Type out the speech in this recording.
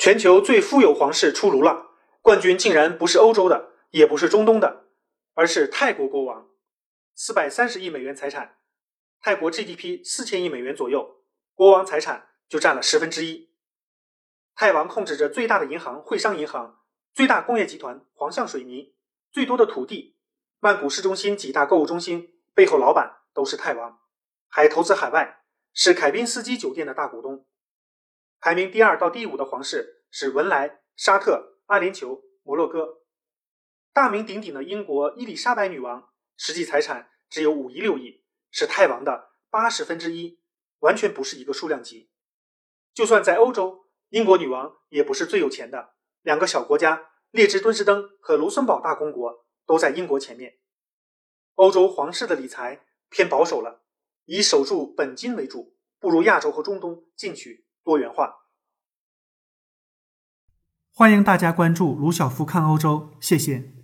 全球最富有皇室出炉了，冠军竟然不是欧洲的，也不是中东的，而是泰国国王，四百三十亿美元财产，泰国 GDP 四千亿美元左右，国王财产就占了十分之一。泰王控制着最大的银行汇商银行，最大工业集团皇象水泥，最多的土地，曼谷市中心几大购物中心背后老板都是泰王，还投资海外，是凯宾斯基酒店的大股东。排名第二到第五的皇室是文莱、沙特、阿联酋、摩洛哥。大名鼎鼎的英国伊丽莎白女王，实际财产只有五亿六亿，是泰王的八十分之一，完全不是一个数量级。就算在欧洲，英国女王也不是最有钱的，两个小国家列支敦士登和卢森堡大公国都在英国前面。欧洲皇室的理财偏保守了，以守住本金为主，不如亚洲和中东进取。多元化，欢迎大家关注卢晓夫看欧洲，谢谢。